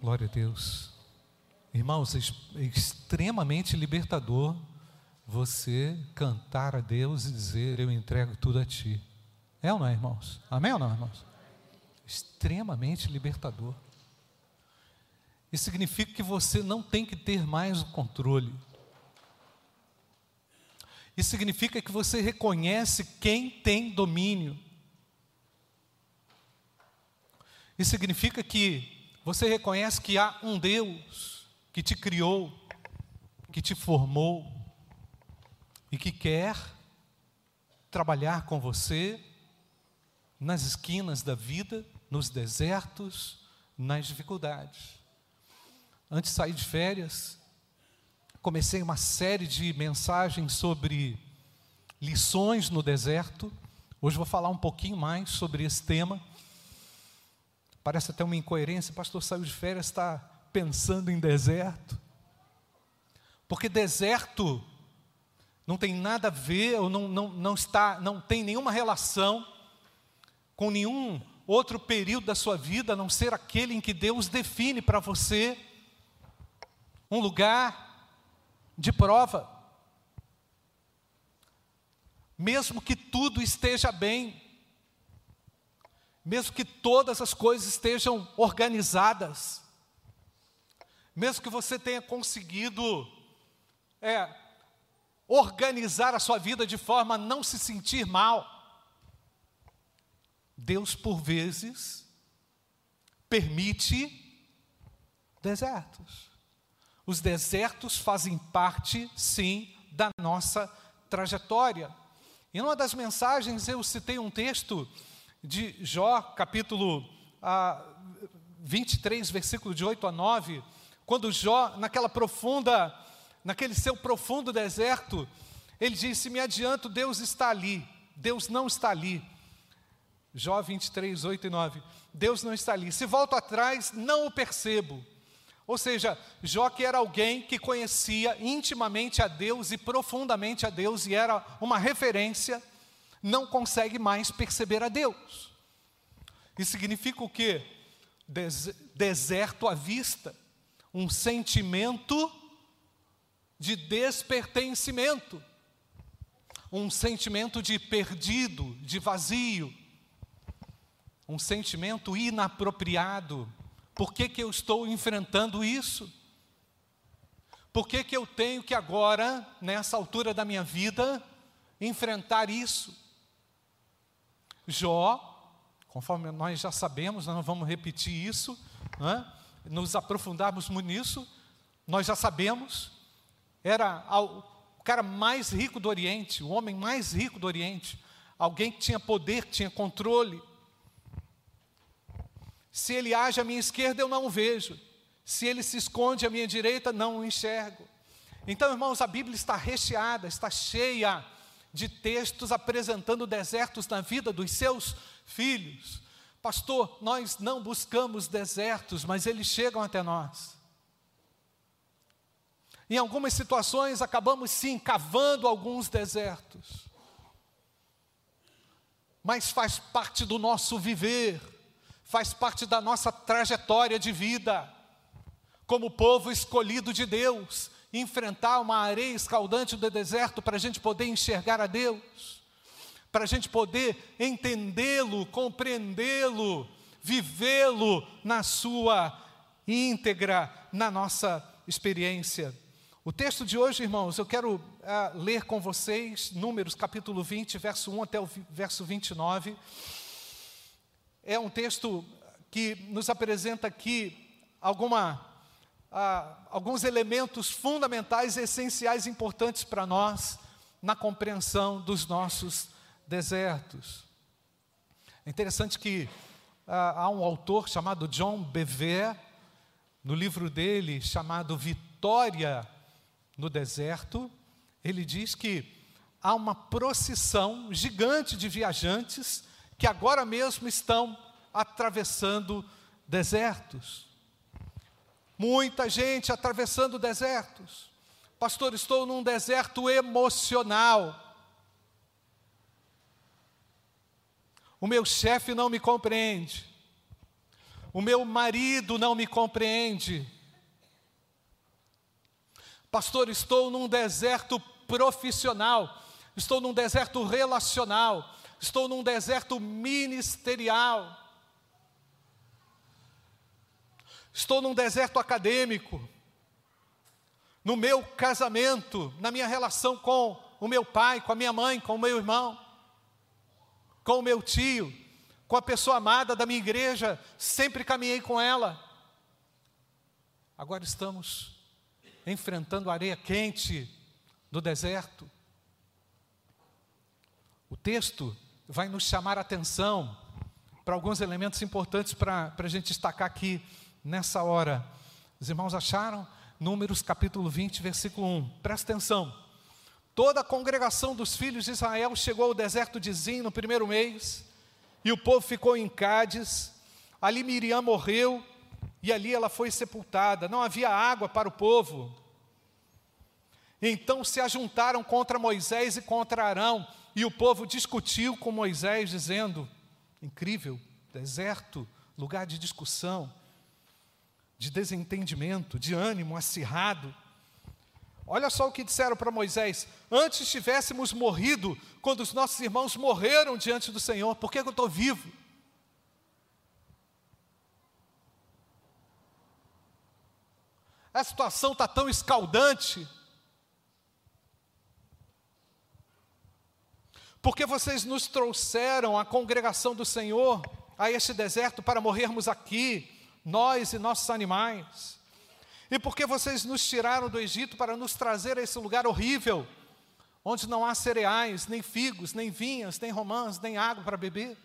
Glória a Deus. Irmãos, é extremamente libertador você cantar a Deus e dizer: Eu entrego tudo a Ti. É ou não é, irmãos? Amém ou não, irmãos? Extremamente libertador. Isso significa que você não tem que ter mais o controle. Isso significa que você reconhece quem tem domínio. Isso significa que você reconhece que há um Deus que te criou, que te formou e que quer trabalhar com você nas esquinas da vida, nos desertos, nas dificuldades. Antes de sair de férias, comecei uma série de mensagens sobre lições no deserto. Hoje vou falar um pouquinho mais sobre esse tema. Parece até uma incoerência, pastor saiu de férias, está pensando em deserto. Porque deserto não tem nada a ver, ou não, não, não, está, não tem nenhuma relação com nenhum outro período da sua vida, a não ser aquele em que Deus define para você um lugar de prova. Mesmo que tudo esteja bem, mesmo que todas as coisas estejam organizadas, mesmo que você tenha conseguido é, organizar a sua vida de forma a não se sentir mal, Deus, por vezes, permite desertos. Os desertos fazem parte, sim, da nossa trajetória. Em uma das mensagens eu citei um texto de Jó, capítulo ah, 23, versículo de 8 a 9, quando Jó, naquela profunda, naquele seu profundo deserto, ele disse: Me adianto, Deus está ali, Deus não está ali. Jó 23, 8 e 9. Deus não está ali. Se volto atrás, não o percebo. Ou seja, Jó que era alguém que conhecia intimamente a Deus e profundamente a Deus e era uma referência não consegue mais perceber a Deus. Isso significa o quê? Des deserto à vista, um sentimento de despertencimento, um sentimento de perdido, de vazio, um sentimento inapropriado. Por que, que eu estou enfrentando isso? Por que, que eu tenho que agora, nessa altura da minha vida, enfrentar isso? Jó, conforme nós já sabemos, nós não vamos repetir isso, é? nos aprofundarmos muito nisso, nós já sabemos, era o cara mais rico do Oriente, o homem mais rico do Oriente, alguém que tinha poder, que tinha controle. Se ele age à minha esquerda, eu não vejo. Se ele se esconde à minha direita, não o enxergo. Então, irmãos, a Bíblia está recheada, está cheia de textos apresentando desertos na vida dos seus filhos. Pastor, nós não buscamos desertos, mas eles chegam até nós. Em algumas situações acabamos sim cavando alguns desertos. Mas faz parte do nosso viver, faz parte da nossa trajetória de vida, como povo escolhido de Deus, enfrentar uma areia escaldante do deserto para a gente poder enxergar a Deus, para a gente poder entendê-lo, compreendê-lo, vivê-lo na sua íntegra, na nossa experiência. O texto de hoje, irmãos, eu quero uh, ler com vocês Números capítulo 20, verso 1 até o verso 29. É um texto que nos apresenta aqui alguma ah, alguns elementos fundamentais, essenciais, importantes para nós na compreensão dos nossos desertos. É interessante que ah, há um autor chamado John Bevere, no livro dele chamado Vitória no Deserto, ele diz que há uma procissão gigante de viajantes que agora mesmo estão atravessando desertos. Muita gente atravessando desertos. Pastor, estou num deserto emocional. O meu chefe não me compreende. O meu marido não me compreende. Pastor, estou num deserto profissional, estou num deserto relacional, estou num deserto ministerial, estou num deserto acadêmico, no meu casamento, na minha relação com o meu pai, com a minha mãe, com o meu irmão, com o meu tio, com a pessoa amada da minha igreja, sempre caminhei com ela. Agora estamos enfrentando areia quente do deserto. O texto vai nos chamar a atenção para alguns elementos importantes para a gente destacar aqui nessa hora. Os irmãos acharam? Números capítulo 20, versículo 1. Presta atenção. Toda a congregação dos filhos de Israel chegou ao deserto de Zim no primeiro mês, e o povo ficou em Cádiz. Ali Miriam morreu, e ali ela foi sepultada. Não havia água para o povo. Então se ajuntaram contra Moisés e contra Arão, e o povo discutiu com Moisés, dizendo: incrível, deserto, lugar de discussão, de desentendimento, de ânimo acirrado. Olha só o que disseram para Moisés: antes tivéssemos morrido quando os nossos irmãos morreram diante do Senhor, por que, eu estou vivo? A situação está tão escaldante. Porque vocês nos trouxeram a congregação do Senhor a este deserto para morrermos aqui, nós e nossos animais. E porque vocês nos tiraram do Egito para nos trazer a esse lugar horrível, onde não há cereais, nem figos, nem vinhas, nem romãs, nem água para beber.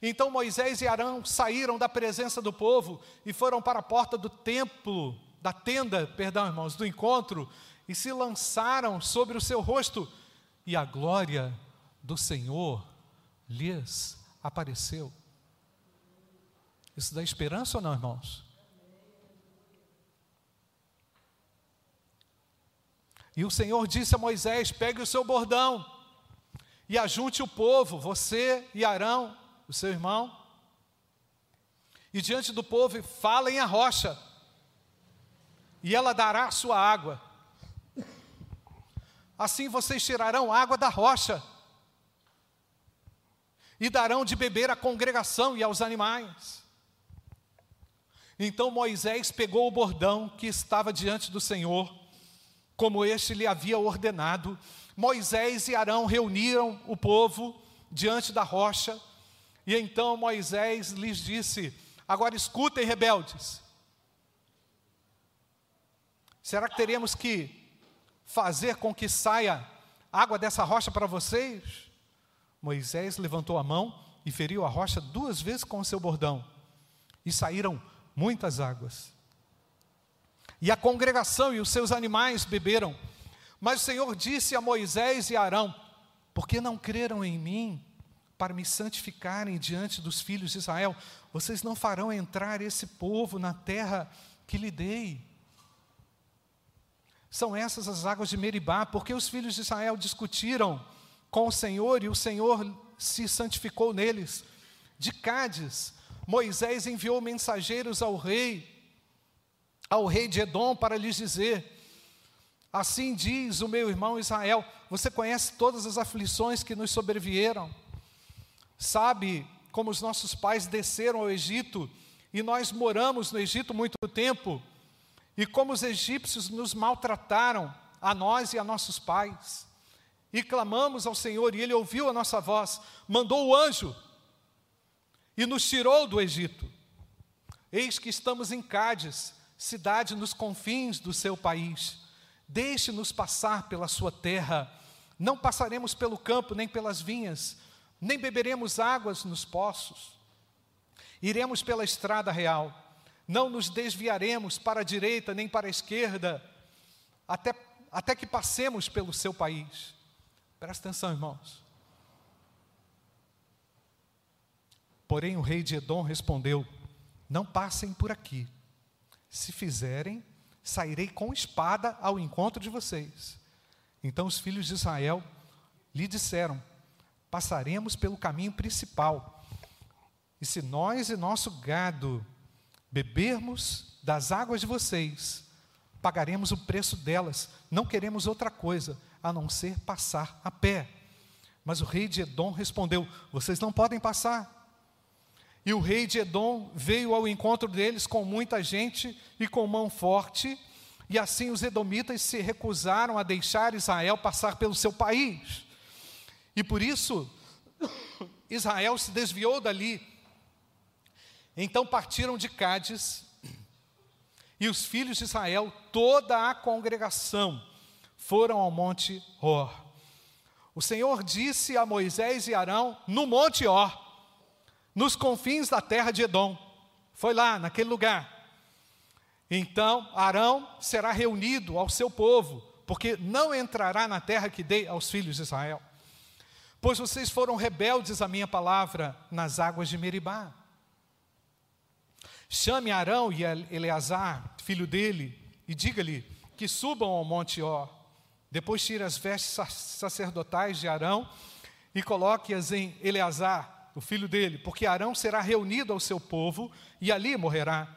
Então Moisés e Arão saíram da presença do povo e foram para a porta do templo, da tenda, perdão, irmãos, do encontro, e se lançaram sobre o seu rosto, e a glória do Senhor lhes apareceu. Isso dá esperança ou não, irmãos? E o Senhor disse a Moisés: pegue o seu bordão e ajunte o povo, você e Arão, o seu irmão, e diante do povo falem a rocha, e ela dará a sua água. Assim vocês tirarão água da rocha e darão de beber à congregação e aos animais. Então Moisés pegou o bordão que estava diante do Senhor, como este lhe havia ordenado. Moisés e Arão reuniram o povo diante da rocha, e então Moisés lhes disse: Agora escutem, rebeldes. Será que teremos que fazer com que saia água dessa rocha para vocês? Moisés levantou a mão e feriu a rocha duas vezes com o seu bordão, e saíram muitas águas. E a congregação e os seus animais beberam. Mas o Senhor disse a Moisés e a Arão: Por que não creram em mim para me santificarem diante dos filhos de Israel? Vocês não farão entrar esse povo na terra que lhe dei. São essas as águas de Meribá, porque os filhos de Israel discutiram com o Senhor e o Senhor se santificou neles. De Cádiz, Moisés enviou mensageiros ao rei, ao rei de Edom, para lhes dizer: Assim diz o meu irmão Israel, você conhece todas as aflições que nos sobrevieram, sabe como os nossos pais desceram ao Egito e nós moramos no Egito muito tempo, e como os egípcios nos maltrataram, a nós e a nossos pais? E clamamos ao Senhor, e Ele ouviu a nossa voz, mandou o anjo e nos tirou do Egito. Eis que estamos em Cádiz, cidade nos confins do seu país. Deixe-nos passar pela sua terra. Não passaremos pelo campo, nem pelas vinhas, nem beberemos águas nos poços. Iremos pela estrada real. Não nos desviaremos para a direita nem para a esquerda, até, até que passemos pelo seu país. Presta atenção, irmãos. Porém, o rei de Edom respondeu: Não passem por aqui. Se fizerem, sairei com espada ao encontro de vocês. Então os filhos de Israel lhe disseram: Passaremos pelo caminho principal. E se nós e nosso gado bebermos das águas de vocês, pagaremos o preço delas, não queremos outra coisa a não ser passar a pé. Mas o rei de Edom respondeu: Vocês não podem passar. E o rei de Edom veio ao encontro deles com muita gente e com mão forte, e assim os edomitas se recusaram a deixar Israel passar pelo seu país. E por isso, Israel se desviou dali. Então partiram de Cádiz, e os filhos de Israel, toda a congregação, foram ao monte Hor. O Senhor disse a Moisés e Arão no monte Hor, nos confins da terra de Edom. Foi lá, naquele lugar. Então Arão será reunido ao seu povo, porque não entrará na terra que dei aos filhos de Israel. Pois vocês foram rebeldes à minha palavra nas águas de Meribá. Chame Arão e Eleazar, filho dele, e diga-lhe que subam ao monte Ó. Depois tire as vestes sacerdotais de Arão e coloque-as em Eleazar, o filho dele, porque Arão será reunido ao seu povo e ali morrerá.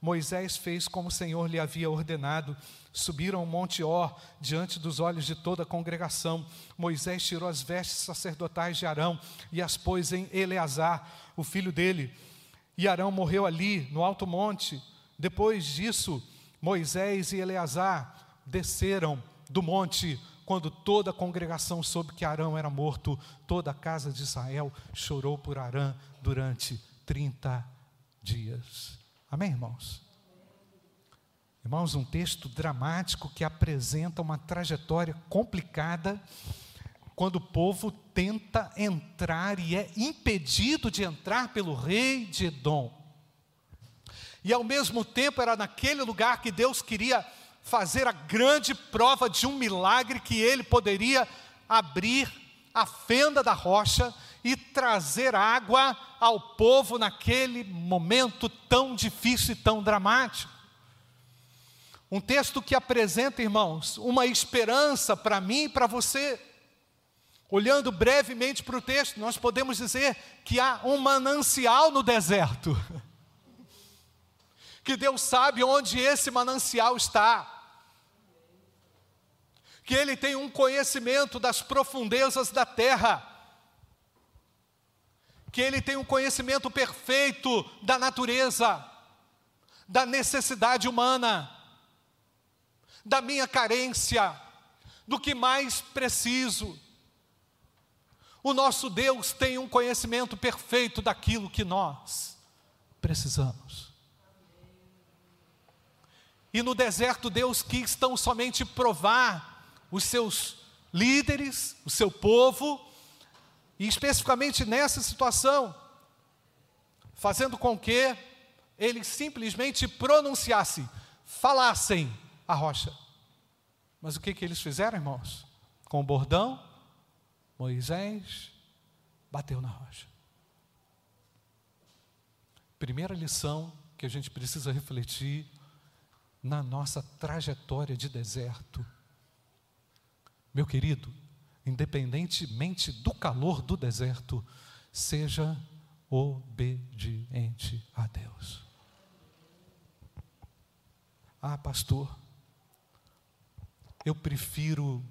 Moisés fez como o Senhor lhe havia ordenado. Subiram ao monte Or diante dos olhos de toda a congregação. Moisés tirou as vestes sacerdotais de Arão e as pôs em Eleazar, o filho dele. E Arão morreu ali, no alto monte. Depois disso, Moisés e Eleazar desceram do monte quando toda a congregação soube que Arão era morto, toda a casa de Israel chorou por Arão durante 30 dias. Amém, irmãos? Irmãos, um texto dramático que apresenta uma trajetória complicada quando o povo tenta entrar e é impedido de entrar pelo rei de Edom. E ao mesmo tempo era naquele lugar que Deus queria fazer a grande prova de um milagre que ele poderia abrir a fenda da rocha e trazer água ao povo naquele momento tão difícil e tão dramático. Um texto que apresenta, irmãos, uma esperança para mim e para você. Olhando brevemente para o texto, nós podemos dizer que há um manancial no deserto. Que Deus sabe onde esse manancial está que ele tem um conhecimento das profundezas da terra, que ele tem um conhecimento perfeito da natureza, da necessidade humana, da minha carência, do que mais preciso. O nosso Deus tem um conhecimento perfeito daquilo que nós precisamos. E no deserto, Deus quis tão somente provar os seus líderes, o seu povo, e especificamente nessa situação, fazendo com que eles simplesmente pronunciassem, falassem a rocha. Mas o que, que eles fizeram, irmãos? Com o bordão, Moisés bateu na rocha. Primeira lição que a gente precisa refletir na nossa trajetória de deserto meu querido, independentemente do calor do deserto, seja obediente a Deus. Ah, pastor, eu prefiro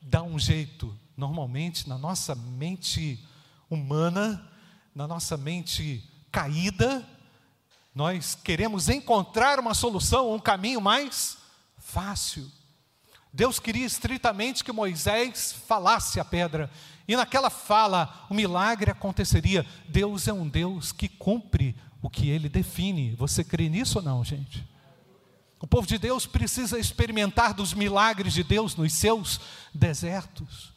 dar um jeito, normalmente na nossa mente humana, na nossa mente caída, nós queremos encontrar uma solução, um caminho mais fácil. Deus queria estritamente que Moisés falasse a pedra, e naquela fala o milagre aconteceria. Deus é um Deus que cumpre o que ele define. Você crê nisso ou não, gente? O povo de Deus precisa experimentar dos milagres de Deus nos seus desertos.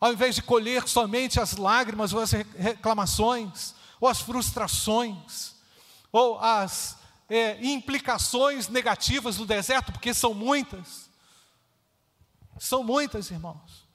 Ao invés de colher somente as lágrimas ou as reclamações, ou as frustrações, ou as é, implicações negativas do deserto, porque são muitas. São muitas, irmãos.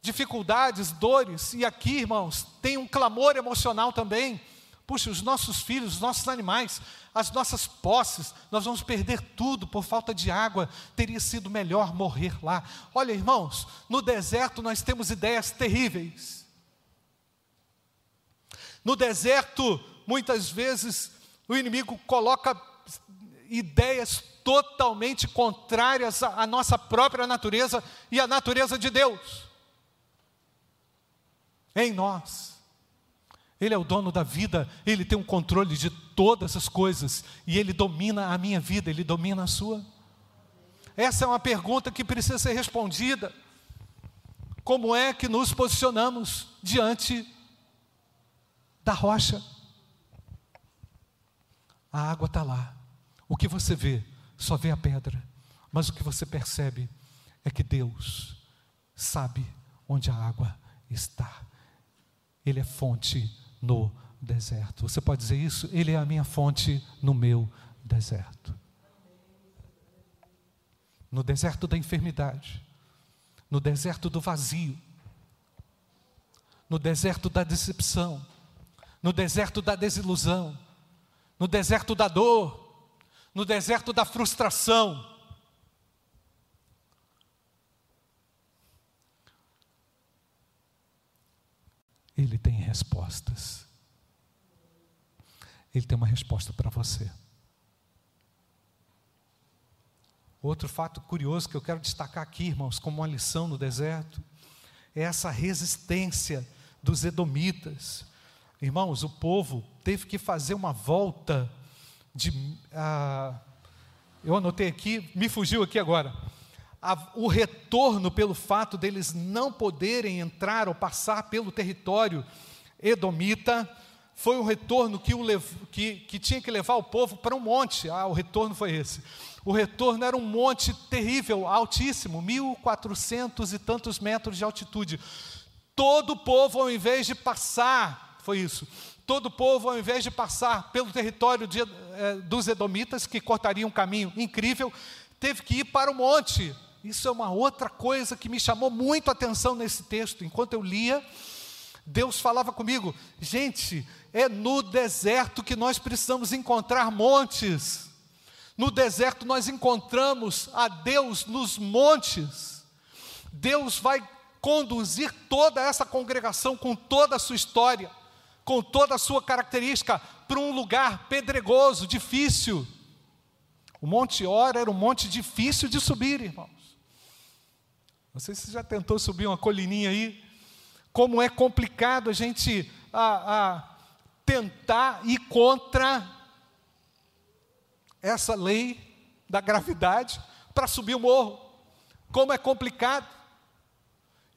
Dificuldades, dores, e aqui, irmãos, tem um clamor emocional também. Puxa, os nossos filhos, os nossos animais, as nossas posses, nós vamos perder tudo por falta de água. Teria sido melhor morrer lá. Olha, irmãos, no deserto nós temos ideias terríveis. No deserto, muitas vezes, O inimigo coloca ideias totalmente contrárias à nossa própria natureza e à natureza de Deus. Em nós. Ele é o dono da vida, ele tem um controle de todas as coisas e ele domina a minha vida, ele domina a sua. Essa é uma pergunta que precisa ser respondida. Como é que nos posicionamos diante da rocha? A água está lá. O que você vê, só vê a pedra. Mas o que você percebe é que Deus sabe onde a água está. Ele é fonte no deserto. Você pode dizer isso? Ele é a minha fonte no meu deserto. No deserto da enfermidade, no deserto do vazio, no deserto da decepção, no deserto da desilusão, no deserto da dor, no deserto da frustração. Ele tem respostas. Ele tem uma resposta para você. Outro fato curioso que eu quero destacar aqui, irmãos, como uma lição no deserto, é essa resistência dos edomitas. Irmãos, o povo teve que fazer uma volta de. Ah, eu anotei aqui, me fugiu aqui agora. A, o retorno pelo fato deles não poderem entrar ou passar pelo território edomita foi um retorno que, o que, que tinha que levar o povo para um monte. Ah, o retorno foi esse. O retorno era um monte terrível, altíssimo, 1.400 e tantos metros de altitude. Todo o povo, ao invés de passar, foi isso, todo o povo, ao invés de passar pelo território de, eh, dos Edomitas, que cortaria um caminho incrível, teve que ir para o monte. Isso é uma outra coisa que me chamou muito a atenção nesse texto. Enquanto eu lia, Deus falava comigo, gente, é no deserto que nós precisamos encontrar montes. No deserto nós encontramos a Deus nos montes. Deus vai conduzir toda essa congregação com toda a sua história com toda a sua característica, para um lugar pedregoso, difícil. O Monte Ora era um monte difícil de subir, irmãos. Não sei se você já tentou subir uma colininha aí. Como é complicado a gente a, a tentar ir contra essa lei da gravidade para subir o morro. Como é complicado.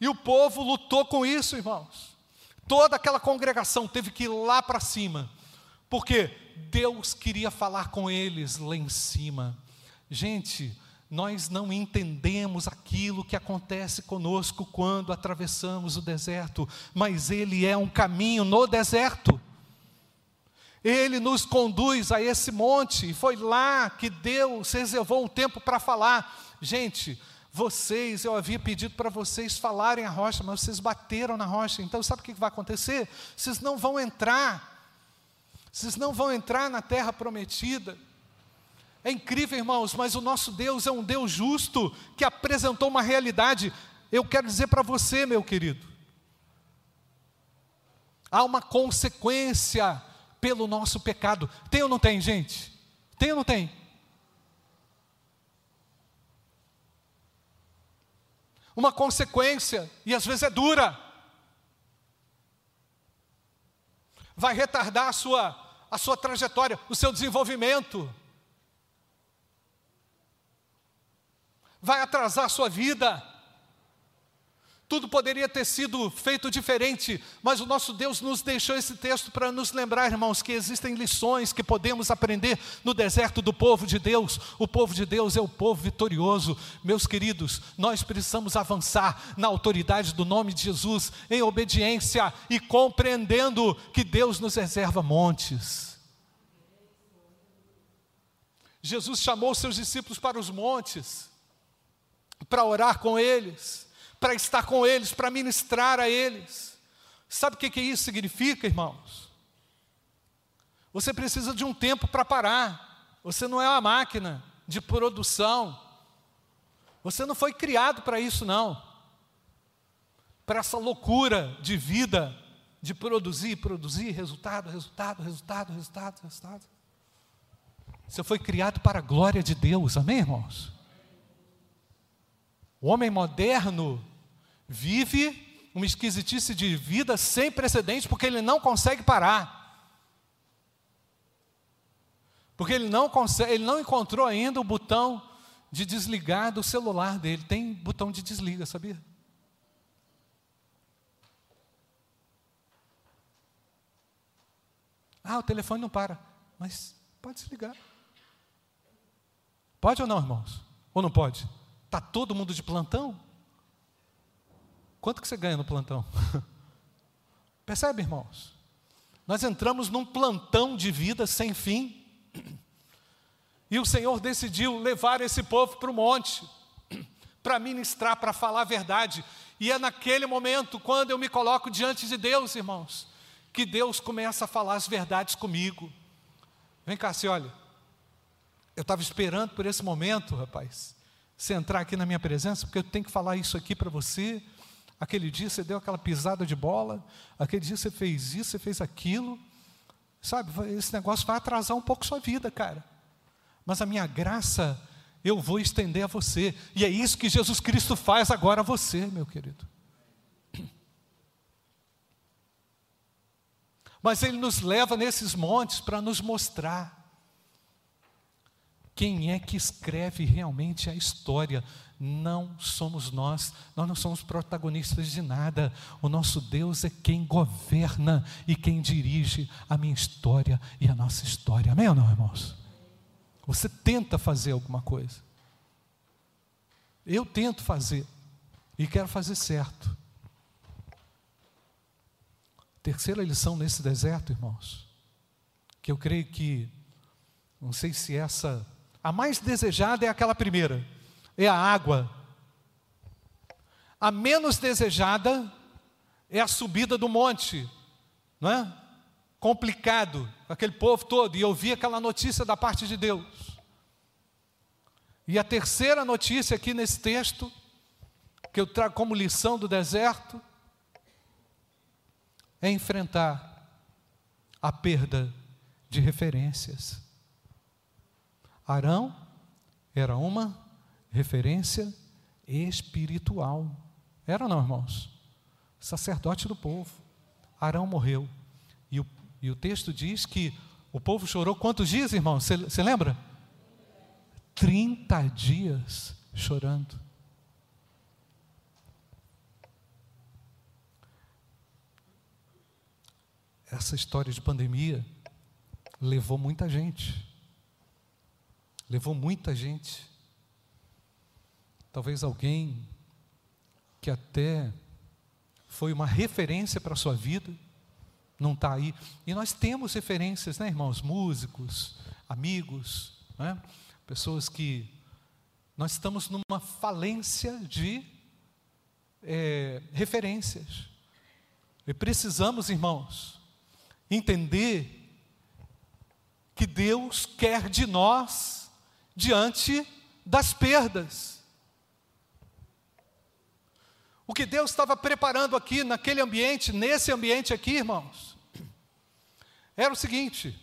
E o povo lutou com isso, irmãos. Toda aquela congregação teve que ir lá para cima, porque Deus queria falar com eles lá em cima. Gente, nós não entendemos aquilo que acontece conosco quando atravessamos o deserto, mas Ele é um caminho no deserto. Ele nos conduz a esse monte, e foi lá que Deus reservou um tempo para falar. Gente, vocês, eu havia pedido para vocês falarem a rocha, mas vocês bateram na rocha. Então, sabe o que vai acontecer? Vocês não vão entrar. Vocês não vão entrar na terra prometida. É incrível, irmãos, mas o nosso Deus é um Deus justo que apresentou uma realidade. Eu quero dizer para você, meu querido, há uma consequência pelo nosso pecado. Tem ou não tem, gente? Tem ou não tem? Uma consequência, e às vezes é dura. Vai retardar a sua, a sua trajetória, o seu desenvolvimento. Vai atrasar a sua vida. Tudo poderia ter sido feito diferente, mas o nosso Deus nos deixou esse texto para nos lembrar, irmãos, que existem lições que podemos aprender no deserto do povo de Deus. O povo de Deus é o povo vitorioso. Meus queridos, nós precisamos avançar na autoridade do nome de Jesus, em obediência e compreendendo que Deus nos reserva montes. Jesus chamou seus discípulos para os montes, para orar com eles para estar com eles, para ministrar a eles. Sabe o que, que isso significa, irmãos? Você precisa de um tempo para parar. Você não é uma máquina de produção. Você não foi criado para isso, não. Para essa loucura de vida, de produzir, produzir, resultado, resultado, resultado, resultado, resultado. Você foi criado para a glória de Deus, amém, irmãos? O homem moderno vive uma esquisitice de vida sem precedentes porque ele não consegue parar. Porque ele não consegue, ele não encontrou ainda o botão de desligar do celular dele. Tem botão de desliga, sabia? Ah, o telefone não para. Mas pode desligar. Pode ou não, irmãos? Ou não pode? Está todo mundo de plantão? Quanto que você ganha no plantão? Percebe, irmãos? Nós entramos num plantão de vida sem fim. E o Senhor decidiu levar esse povo para o monte, para ministrar, para falar a verdade. E é naquele momento, quando eu me coloco diante de Deus, irmãos, que Deus começa a falar as verdades comigo. Vem cá, se olha. Eu estava esperando por esse momento, rapaz, você entrar aqui na minha presença, porque eu tenho que falar isso aqui para você. Aquele dia você deu aquela pisada de bola, aquele dia você fez isso, você fez aquilo. Sabe, esse negócio vai atrasar um pouco sua vida, cara. Mas a minha graça eu vou estender a você. E é isso que Jesus Cristo faz agora a você, meu querido. Mas Ele nos leva nesses montes para nos mostrar quem é que escreve realmente a história. Não somos nós, nós não somos protagonistas de nada. O nosso Deus é quem governa e quem dirige a minha história e a nossa história. Amém ou não, irmãos? Você tenta fazer alguma coisa. Eu tento fazer e quero fazer certo. Terceira lição nesse deserto, irmãos, que eu creio que, não sei se essa, a mais desejada é aquela primeira, é a água. A menos desejada é a subida do monte, não é? Complicado, aquele povo todo, e eu vi aquela notícia da parte de Deus. E a terceira notícia aqui nesse texto, que eu trago como lição do deserto, é enfrentar a perda de referências. Arão era uma referência espiritual. Era não, irmãos? Sacerdote do povo. Arão morreu. E o, e o texto diz que o povo chorou quantos dias, irmãos? Você lembra? 30 dias chorando. Essa história de pandemia levou muita gente. Levou muita gente. Talvez alguém que até foi uma referência para a sua vida, não está aí. E nós temos referências, né, irmãos? Músicos, amigos, né? pessoas que. Nós estamos numa falência de é, referências. E precisamos, irmãos, entender que Deus quer de nós diante das perdas. O que Deus estava preparando aqui, naquele ambiente, nesse ambiente aqui, irmãos, era o seguinte: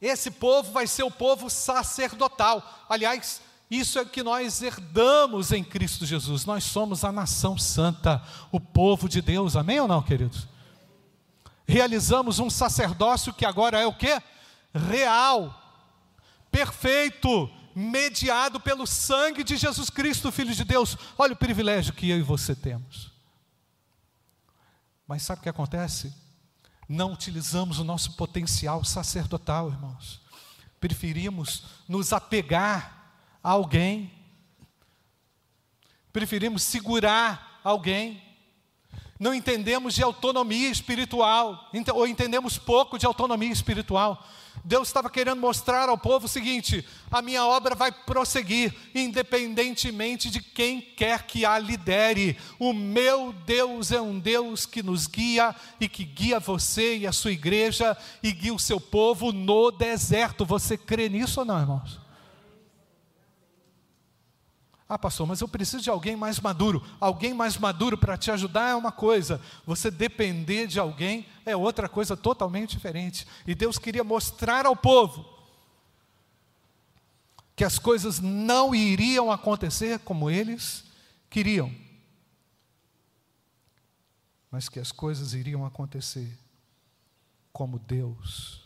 esse povo vai ser o povo sacerdotal. Aliás, isso é que nós herdamos em Cristo Jesus. Nós somos a nação santa, o povo de Deus. Amém ou não, queridos? Realizamos um sacerdócio que agora é o que? Real, perfeito, mediado pelo sangue de Jesus Cristo, Filho de Deus. Olha o privilégio que eu e você temos. Mas sabe o que acontece? não utilizamos o nosso potencial sacerdotal, irmãos. Preferimos nos apegar a alguém, preferimos segurar alguém, não entendemos de autonomia espiritual, ou entendemos pouco de autonomia espiritual. Deus estava querendo mostrar ao povo o seguinte: a minha obra vai prosseguir, independentemente de quem quer que a lidere. O meu Deus é um Deus que nos guia e que guia você e a sua igreja e guia o seu povo no deserto. Você crê nisso ou não, irmãos? Ah, pastor, mas eu preciso de alguém mais maduro. Alguém mais maduro para te ajudar é uma coisa, você depender de alguém é outra coisa totalmente diferente. E Deus queria mostrar ao povo que as coisas não iriam acontecer como eles queriam, mas que as coisas iriam acontecer como Deus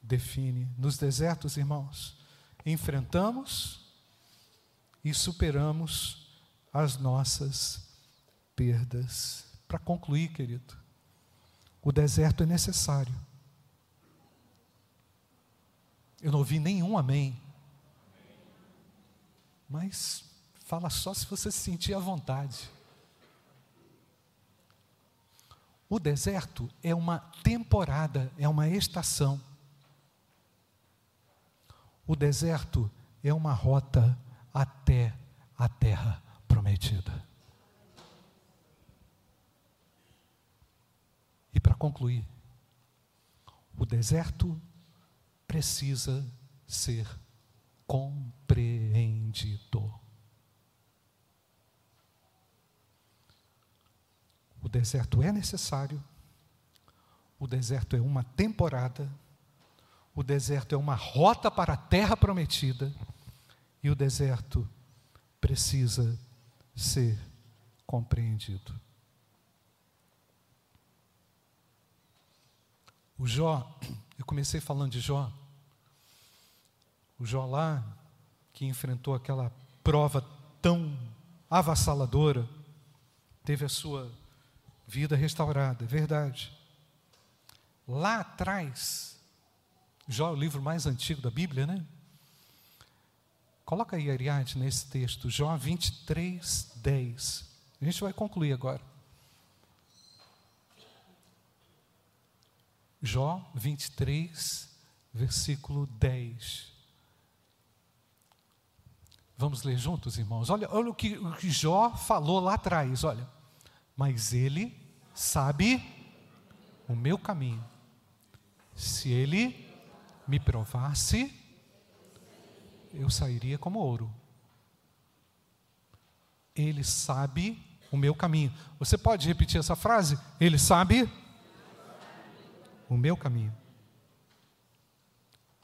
define. Nos desertos, irmãos, enfrentamos e superamos as nossas perdas. Para concluir, querido, o deserto é necessário. Eu não ouvi nenhum amém. Mas fala só se você se sentir à vontade. O deserto é uma temporada, é uma estação. O deserto é uma rota até a terra prometida. E para concluir, o deserto precisa ser compreendido. O deserto é necessário, o deserto é uma temporada, o deserto é uma rota para a terra prometida, e o deserto precisa ser compreendido. O Jó, eu comecei falando de Jó. O Jó lá, que enfrentou aquela prova tão avassaladora, teve a sua vida restaurada, é verdade. Lá atrás, Jó é o livro mais antigo da Bíblia, né? Coloca aí, Ariadne, nesse texto, Jó 23, 10. A gente vai concluir agora. Jó 23, versículo 10. Vamos ler juntos, irmãos? Olha, olha o, que, o que Jó falou lá atrás, olha. Mas ele sabe o meu caminho. Se ele me provasse, eu sairia como ouro. Ele sabe o meu caminho. Você pode repetir essa frase? Ele sabe o meu caminho.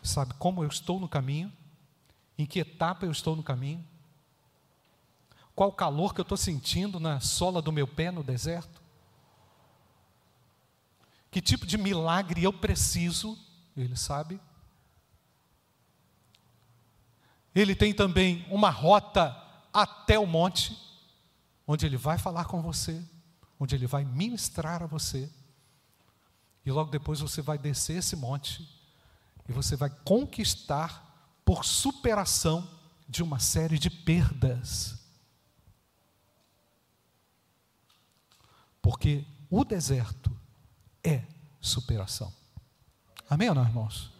Sabe como eu estou no caminho? Em que etapa eu estou no caminho? Qual o calor que eu estou sentindo na sola do meu pé no deserto? Que tipo de milagre eu preciso? Ele sabe. Ele tem também uma rota até o monte, onde ele vai falar com você, onde ele vai ministrar a você. E logo depois você vai descer esse monte e você vai conquistar por superação de uma série de perdas. Porque o deserto é superação. Amém ou não, irmãos?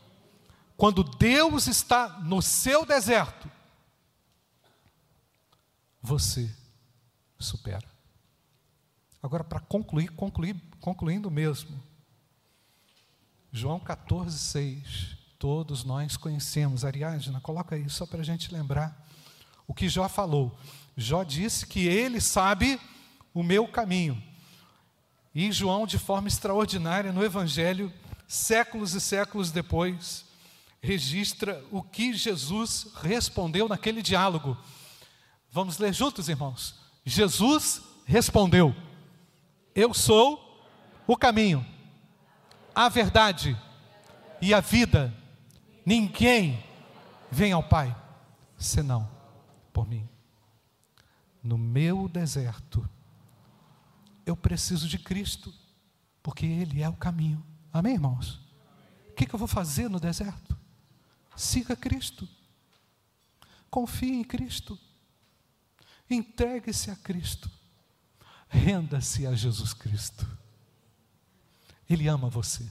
Quando Deus está no seu deserto, você supera. Agora, para concluir, concluir, concluindo mesmo, João 14, 6. Todos nós conhecemos. Ariadna, coloca aí só para a gente lembrar o que Jó falou. Jó disse que ele sabe o meu caminho. E João, de forma extraordinária, no Evangelho, séculos e séculos depois, registra o que Jesus respondeu naquele diálogo. Vamos ler juntos, irmãos? Jesus respondeu: Eu sou o caminho, a verdade e a vida. Ninguém vem ao Pai senão por mim. No meu deserto, eu preciso de Cristo, porque Ele é o caminho. Amém, irmãos? O que, eu vou fazer no deserto? Siga Cristo, confie em Cristo, entregue-se a Cristo, renda-se a Jesus Cristo. Ele ama você.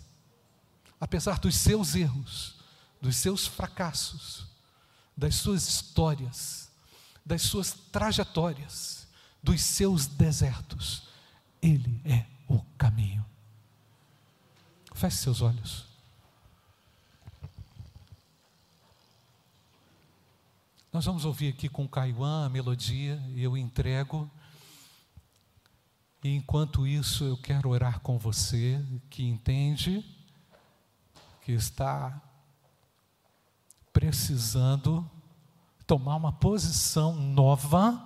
Apesar dos seus erros, dos seus fracassos, das suas histórias, das suas trajetórias, dos seus desertos, Ele é o caminho. Feche seus olhos. Nós vamos ouvir aqui com Caiuã a melodia e eu entrego e enquanto isso, eu quero orar com você que entende que está precisando tomar uma posição nova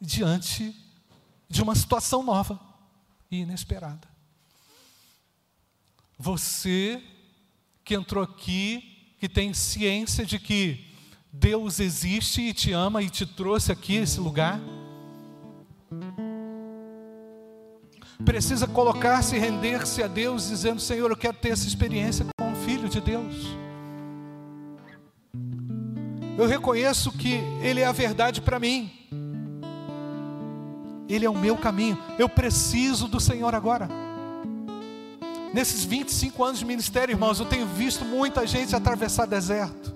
diante de uma situação nova e inesperada. Você que entrou aqui, que tem ciência de que Deus existe e te ama e te trouxe aqui esse lugar, precisa colocar-se e render-se a Deus, dizendo: Senhor, eu quero ter essa experiência com o Filho de Deus. Eu reconheço que Ele é a verdade para mim. Ele é o meu caminho. Eu preciso do Senhor agora. Nesses 25 anos de ministério, irmãos, eu tenho visto muita gente atravessar deserto.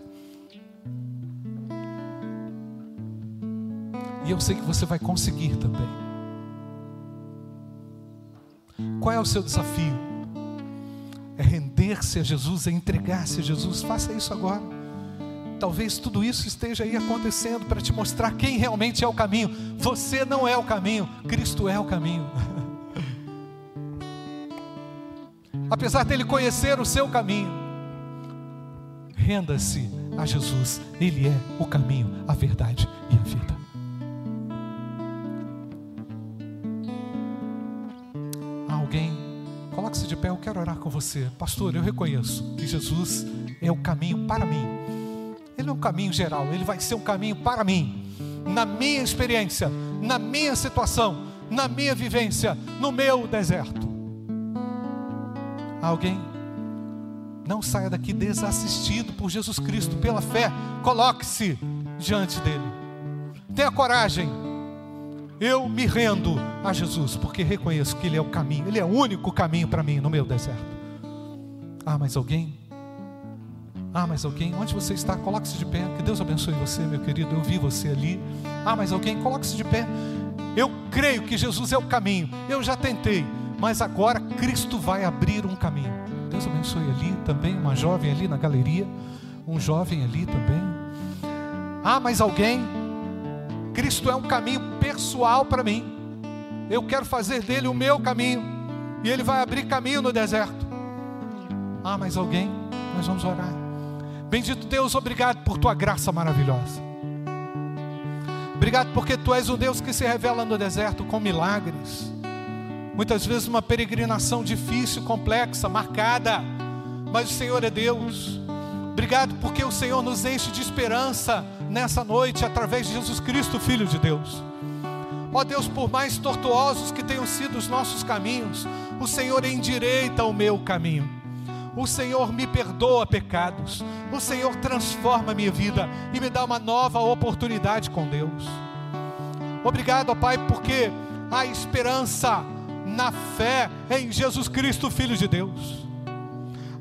E eu sei que você vai conseguir também. Qual é o seu desafio? É render-se a Jesus, é entregar-se a Jesus. Faça isso agora. Talvez tudo isso esteja aí acontecendo para te mostrar quem realmente é o caminho. Você não é o caminho, Cristo é o caminho. Apesar dele conhecer o seu caminho, renda-se a Jesus, Ele é o caminho, a verdade e a vida. Quero orar com você. Pastor, eu reconheço que Jesus é o caminho para mim ele é um caminho geral, ele vai ser um caminho para mim, na minha experiência, na minha situação, na minha vivência, no meu deserto. Alguém não saia daqui desassistido por Jesus Cristo, pela fé, coloque-se diante dele. Tenha coragem. Eu me rendo a Jesus, porque reconheço que Ele é o caminho, Ele é o único caminho para mim no meu deserto. Ah, mas alguém ah, mas alguém, onde você está? Coloque-se de pé. Que Deus abençoe você, meu querido. Eu vi você ali. Ah, mas alguém, coloque-se de pé. Eu creio que Jesus é o caminho. Eu já tentei, mas agora Cristo vai abrir um caminho. Deus abençoe ali também, uma jovem ali na galeria, um jovem ali também. Ah, mas alguém, Cristo é um caminho pessoal para mim. Eu quero fazer dele o meu caminho, e ele vai abrir caminho no deserto. Ah, mas alguém, nós vamos orar. Bendito Deus, obrigado por tua graça maravilhosa. Obrigado porque tu és o Deus que se revela no deserto com milagres. Muitas vezes uma peregrinação difícil, complexa, marcada, mas o Senhor é Deus. Obrigado porque o Senhor nos enche de esperança nessa noite através de Jesus Cristo, Filho de Deus. Ó Deus, por mais tortuosos que tenham sido os nossos caminhos, o Senhor endireita o meu caminho. O Senhor me perdoa pecados. O Senhor transforma minha vida e me dá uma nova oportunidade com Deus. Obrigado, ó Pai, porque há esperança na fé em Jesus Cristo, Filho de Deus.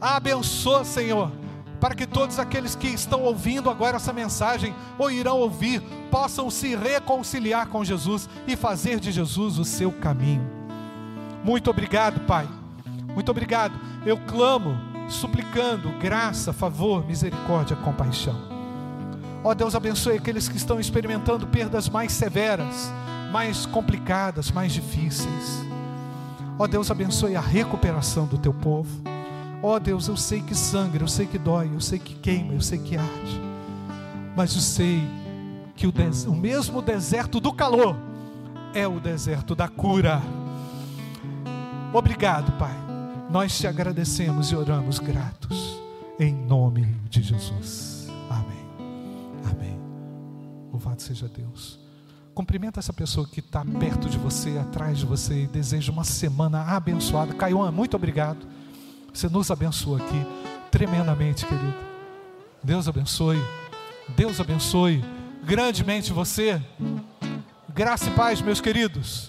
Abençoa, Senhor, para que todos aqueles que estão ouvindo agora essa mensagem ou irão ouvir possam se reconciliar com Jesus e fazer de Jesus o seu caminho. Muito obrigado, Pai. Muito obrigado. Eu clamo, suplicando graça, favor, misericórdia, compaixão. Ó Deus, abençoe aqueles que estão experimentando perdas mais severas, mais complicadas, mais difíceis. Ó Deus, abençoe a recuperação do teu povo. Ó Deus, eu sei que sangra, eu sei que dói, eu sei que queima, eu sei que arde. Mas eu sei que o, des... o mesmo deserto do calor é o deserto da cura. Obrigado, Pai nós te agradecemos e oramos gratos, em nome de Jesus. Amém. Amém. Louvado seja Deus. Cumprimenta essa pessoa que está perto de você, atrás de você, e deseja uma semana abençoada. Caiuan, muito obrigado. Você nos abençoa aqui tremendamente, querido. Deus abençoe. Deus abençoe grandemente você. Graça e paz, meus queridos.